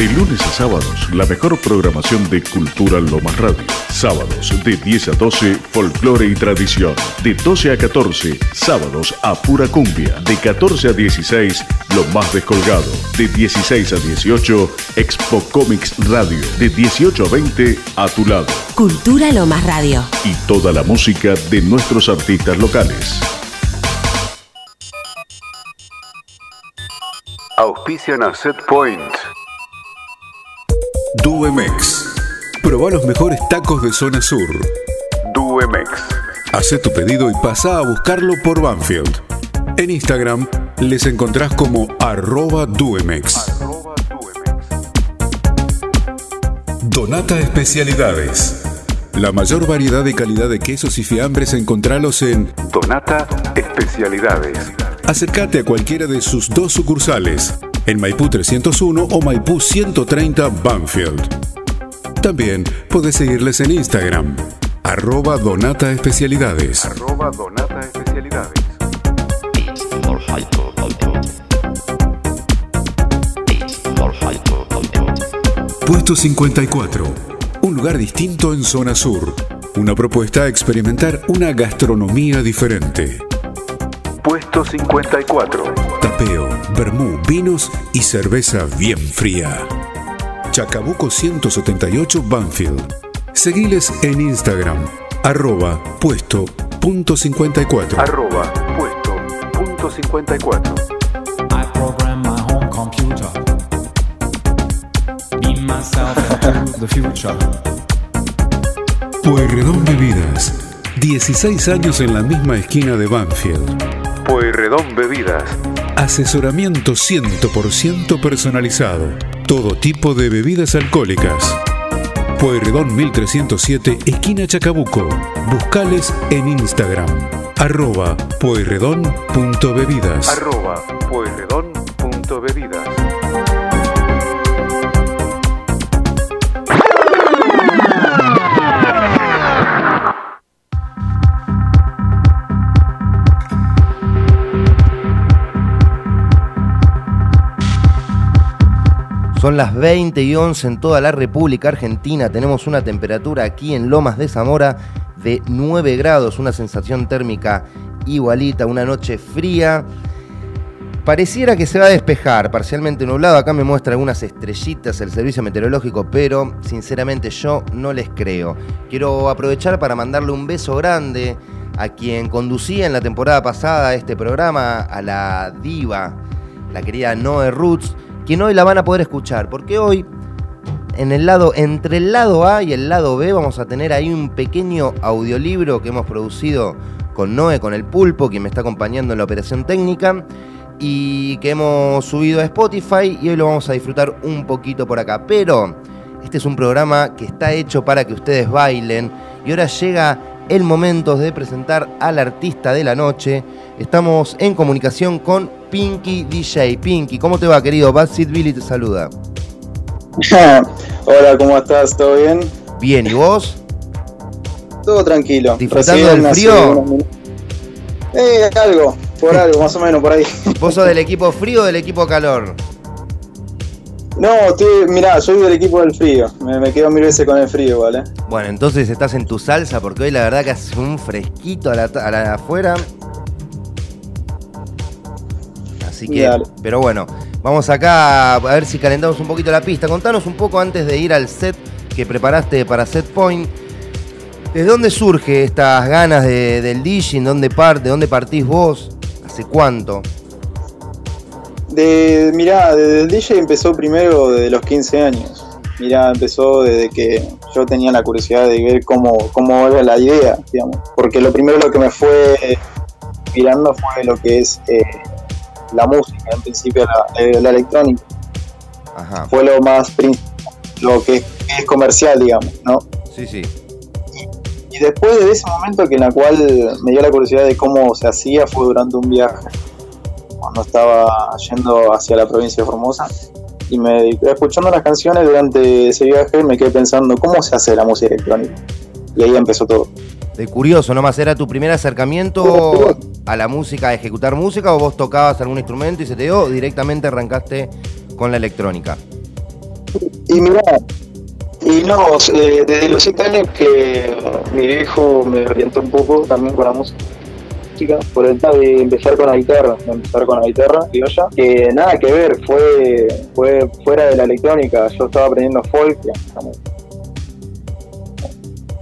De lunes a sábados, la mejor programación de Cultura Lomas Radio. Sábados de 10 a 12, folclore y tradición. De 12 a 14, sábados a pura cumbia. De 14 a 16, lo más descolgado. De 16 a 18, Expo Comics Radio. De 18 a 20, a tu lado. Cultura Lomas Radio. Y toda la música de nuestros artistas locales. Auspician a Set Point. Duemex. Proba los mejores tacos de zona sur. Duemex. Haz tu pedido y pasa a buscarlo por Banfield. En Instagram les encontrás como arroba Duemex. Donata Especialidades. La mayor variedad y calidad de quesos y fiambres encontralos en Donata Especialidades. Acércate a cualquiera de sus dos sucursales, en Maipú 301 o Maipú 130 Banfield. También puedes seguirles en Instagram, arroba Donata Especialidades. Arroba Donata Especialidades. Puesto 54. Un lugar distinto en zona sur. Una propuesta a experimentar una gastronomía diferente. Puesto 54. Tapeo, vermú, vinos y cerveza bien fría. Chacabuco 178 Banfield. Seguiles en Instagram, arroba puesto punto 54. Arroba puesto punto 54. I program my home computer. Myself the future. Pueyrredón Bebidas. 16 años en la misma esquina de Banfield. Pueyrredón Bebidas. Asesoramiento 100% personalizado. Todo tipo de bebidas alcohólicas. Pueyrredón 1307, esquina Chacabuco. Buscales en Instagram. Arroba pueyrredón.bebidas. Arroba Son las 20 y 11 en toda la República Argentina. Tenemos una temperatura aquí en Lomas de Zamora de 9 grados, una sensación térmica igualita, una noche fría. Pareciera que se va a despejar, parcialmente nublado. Acá me muestra algunas estrellitas el servicio meteorológico, pero sinceramente yo no les creo. Quiero aprovechar para mandarle un beso grande a quien conducía en la temporada pasada este programa, a la diva, la querida Noe Roots quien hoy la van a poder escuchar, porque hoy en el lado, entre el lado A y el lado B, vamos a tener ahí un pequeño audiolibro que hemos producido con Noé, con el pulpo, quien me está acompañando en la operación técnica, y que hemos subido a Spotify y hoy lo vamos a disfrutar un poquito por acá. Pero este es un programa que está hecho para que ustedes bailen y ahora llega el momento de presentar al artista de la noche. Estamos en comunicación con Pinky DJ. Pinky, ¿cómo te va, querido? Bad Seed Billy te saluda. Hola, ¿cómo estás? ¿Todo bien? Bien, ¿y vos? Todo tranquilo. ¿Disfrutando del frío? Eh, algo, por algo, más o menos, por ahí. ¿Vos sos del equipo frío o del equipo calor? No, estoy, mirá, soy del equipo del frío. Me, me quedo mil veces con el frío, ¿vale? Bueno, entonces estás en tu salsa porque hoy la verdad que hace un fresquito a la, a la afuera. Así que, Dale. pero bueno, vamos acá a ver si calentamos un poquito la pista. Contanos un poco antes de ir al set que preparaste para Set Point. ¿Desde dónde surge estas ganas de- del DJing? ¿Dónde parte? ¿De dónde partís vos? ¿Hace cuánto? De, mirá, desde el DJ empezó primero desde los 15 años. Mirá, empezó desde que yo tenía la curiosidad de ver cómo, cómo era la idea, digamos. Porque lo primero lo que me fue mirando fue lo que es eh, la música, en principio la, eh, la electrónica. Ajá. Fue lo más lo que es, que es comercial, digamos, ¿no? Sí, sí. Y después de ese momento que en la cual me dio la curiosidad de cómo se hacía fue durante un viaje, cuando estaba yendo hacia la provincia de Formosa. Y me escuchando las canciones durante ese viaje me quedé pensando cómo se hace la música electrónica. Y ahí empezó todo. De curioso, nomás era tu primer acercamiento a la música, a ejecutar música, o vos tocabas algún instrumento y se te dio, o directamente arrancaste con la electrónica. Y mira, y no, eh, desde los 7 años que mi viejo me orientó un poco también con la música, por el tema de empezar con la guitarra, de empezar con la guitarra criolla, que nada que ver, fue, fue fuera de la electrónica, yo estaba aprendiendo folk, digamos,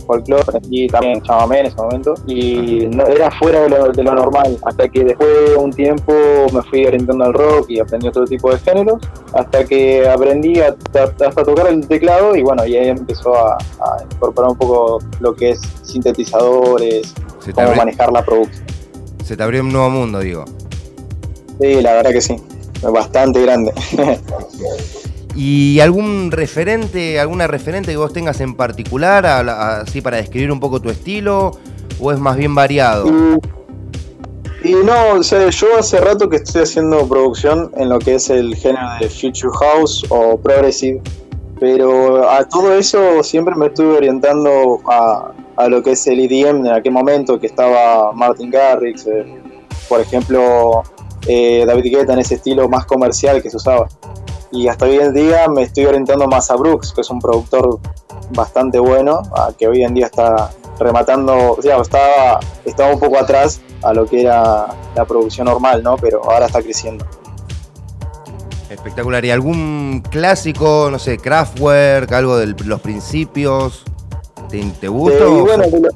folclore y también chamamé en ese momento y no, era fuera de lo, de lo normal hasta que después de un tiempo me fui orientando al rock y aprendí otro tipo de géneros hasta que aprendí a- a- hasta tocar el teclado y bueno y ahí empezó a, a incorporar un poco lo que es sintetizadores cómo manejar la producción se te abrió un nuevo mundo, digo. sí la verdad que sí bastante grande ¿Y algún referente, alguna referente que vos tengas en particular, a así para describir un poco tu estilo, o es más bien variado? Y, y no, o sea, yo hace rato que estoy haciendo producción en lo que es el género de Future House o Progressive, pero a todo eso siempre me estuve orientando a, a lo que es el EDM en aquel momento, que estaba Martin Garrix, eh, por ejemplo, eh, David Guetta en ese estilo más comercial que se usaba. Y hasta hoy en día me estoy orientando más a Brooks, que es un productor bastante bueno, a que hoy en día está rematando, o sea, estaba, estaba un poco atrás a lo que era la producción normal, ¿no? Pero ahora está creciendo. Espectacular. ¿Y algún clásico, no sé, Kraftwerk, algo de los principios? ¿Te, te gusta? Eh, bueno, lo-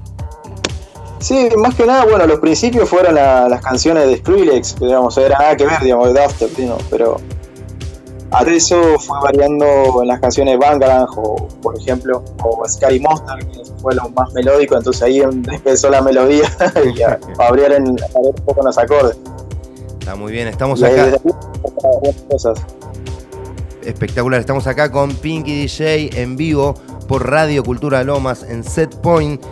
sí, más que nada, bueno, los principios fueron la- las canciones de Skrillex, que digamos, era nada que ver, digamos, de ¿no? pero a eso fue variando en las canciones de Bangarang, o por ejemplo, o Sky Monster, que fue lo más melódico, entonces ahí em- empezó la melodía y a, a variar en, a un poco los acordes. Está muy bien, estamos acá. desde cosas. Espectacular, estamos acá con Pinky DJ en vivo por Radio Cultura Lomas en Set Point.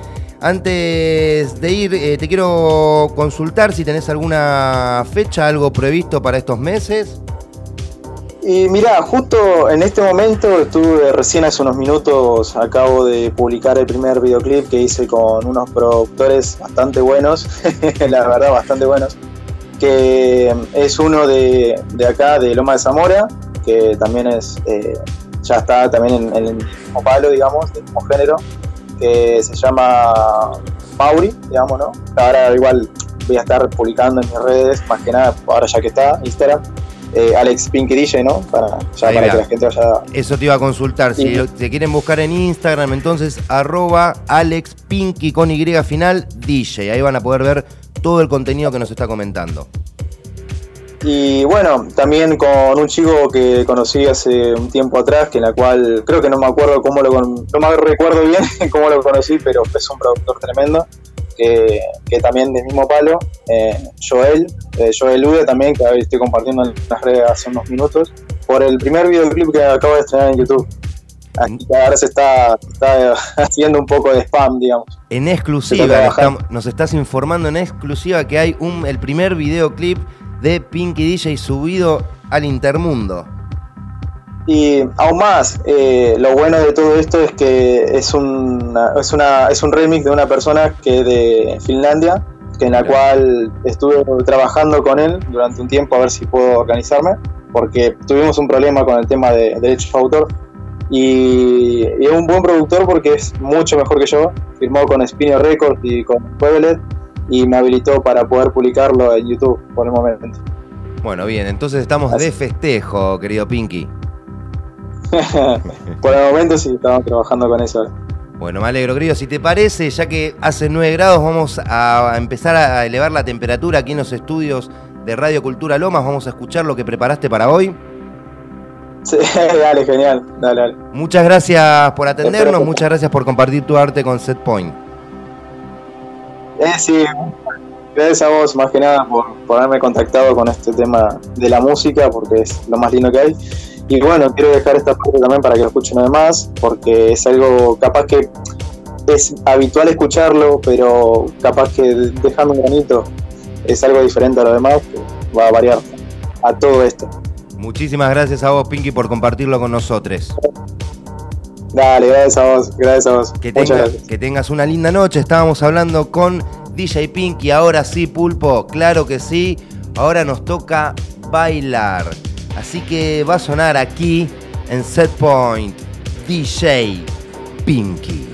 Antes de ir, eh, te quiero consultar si tenés alguna fecha, algo previsto para estos meses. Y mira, justo en este momento estuve recién hace unos minutos, acabo de publicar el primer videoclip que hice con unos productores bastante buenos, la verdad bastante buenos, que es uno de, de acá, de Loma de Zamora, que también es, eh, ya está también en, en el mismo palo, digamos, del mismo género, que se llama Mauri, digamos, ¿no? Ahora igual voy a estar publicando en mis redes, más que nada, ahora ya que está, Instagram, eh, Alex Pinky DJ, ¿no? Para, ya Ahí para va. que la gente vaya. Eso te iba a consultar. Si lo- te quieren buscar en Instagram, entonces arroba Alex Pinky con Y final DJ. Ahí van a poder ver todo el contenido que nos está comentando. Y bueno, también con un chico que conocí hace un tiempo atrás, que en la cual creo que no me acuerdo cómo lo no me recuerdo bien cómo lo conocí, pero es un productor tremendo, que, que también del mismo palo, eh, Joel, eh, Joel Ude también, que estoy compartiendo en las redes hace unos minutos, por el primer videoclip que acabo de estrenar en YouTube. Así que ahora se está, está haciendo un poco de spam, digamos. En exclusiva, está nos estás informando en exclusiva que hay un, el primer videoclip de Pinky DJ subido al Intermundo. Y aún más, eh, lo bueno de todo esto es que es, una, es, una, es un remix de una persona que de Finlandia, que en la cual estuve trabajando con él durante un tiempo a ver si puedo organizarme, porque tuvimos un problema con el tema de derechos de autor. Y, y es un buen productor porque es mucho mejor que yo. Firmó con Spinner Records y con Pueblet y me habilitó para poder publicarlo en YouTube por el momento. Bueno, bien, entonces estamos Así- de festejo, querido Pinky. por el momento sí, estamos trabajando con eso. Bueno, me alegro, querido. Si te parece, ya que hace 9 grados, vamos a empezar a elevar la temperatura aquí en los estudios de Radio Cultura Lomas. Vamos a escuchar lo que preparaste para hoy. Sí, dale, genial. Dale, dale. Muchas gracias por atendernos, muchas gracias por compartir tu arte con Setpoint. Eh, sí, gracias a vos más que nada por, por haberme contactado con este tema de la música, porque es lo más lindo que hay. Y bueno, quiero dejar esta parte también para que lo escuchen además, porque es algo capaz que es habitual escucharlo, pero capaz que dejando un granito es algo diferente a lo demás, que va a variar a todo esto. Muchísimas gracias a vos, Pinky, por compartirlo con nosotros. Dale, gracias a vos, gracias a vos. Que, Muchas tenga- gracias. que tengas una linda noche. Estábamos hablando con DJ Pinky. Ahora sí, Pulpo. Claro que sí. Ahora nos toca bailar. Así que va a sonar aquí en Set Point, DJ Pinky.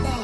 birthday.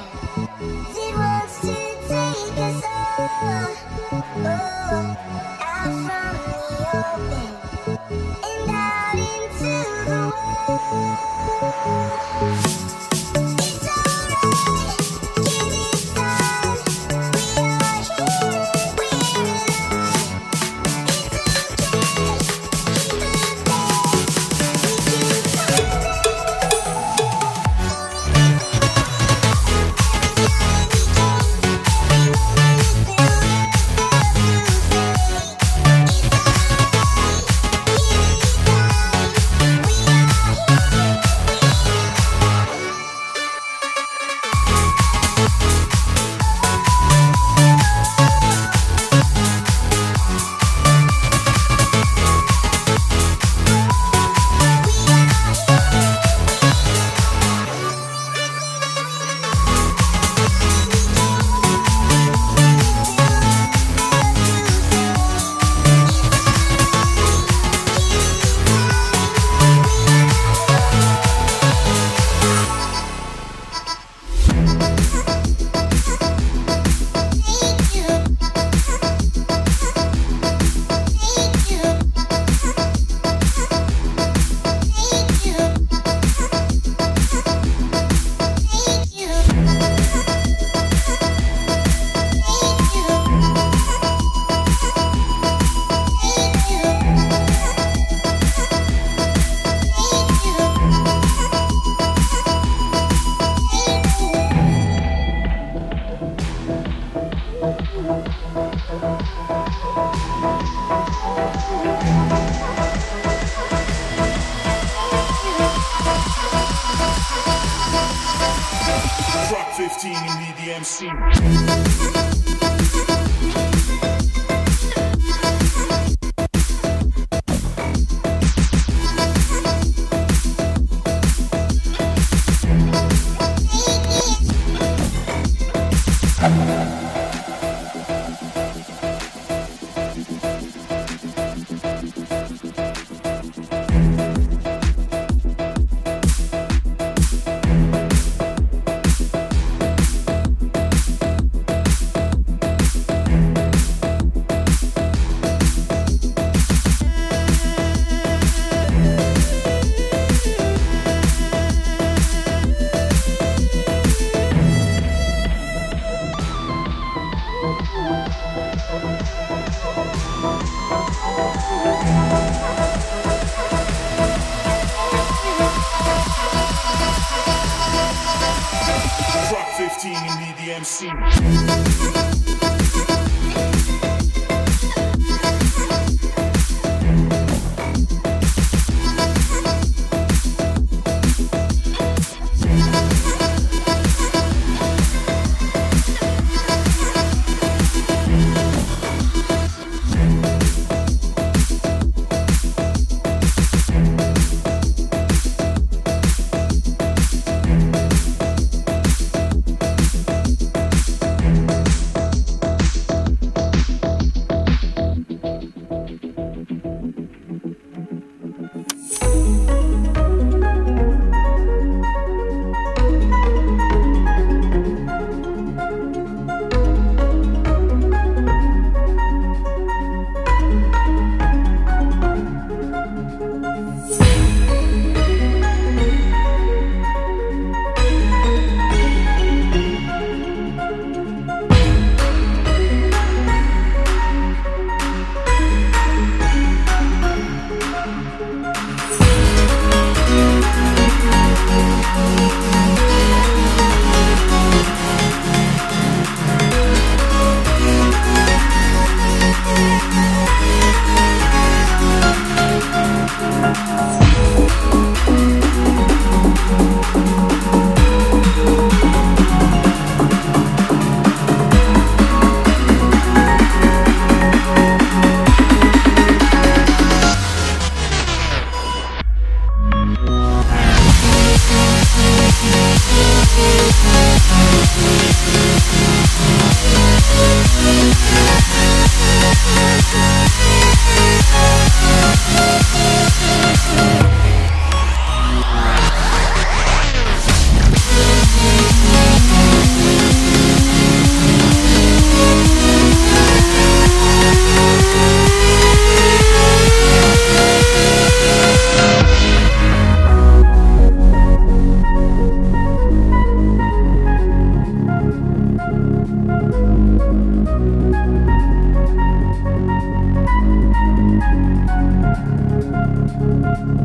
15 and be the MC.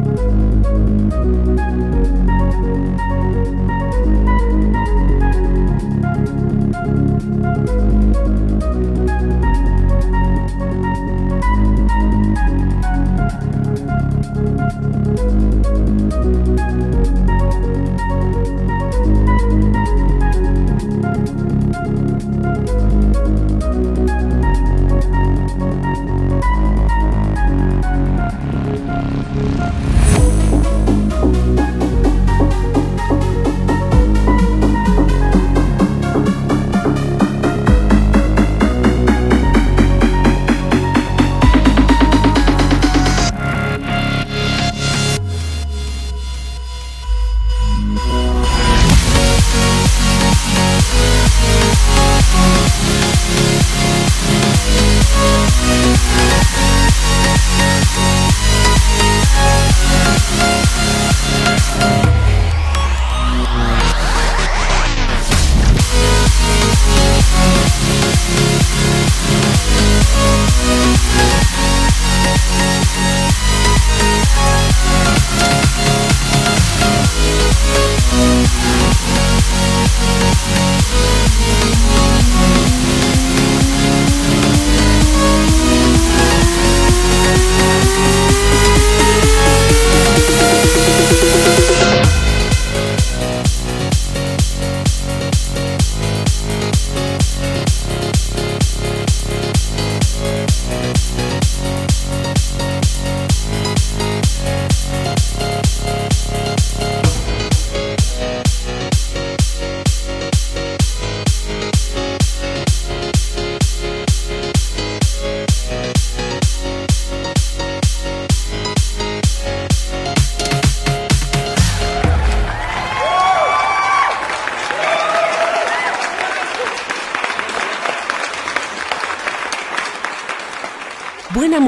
Thank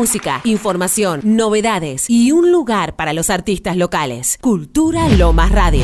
música, información, novedades y un lugar para los artistas locales. Cultura Lomas Radio.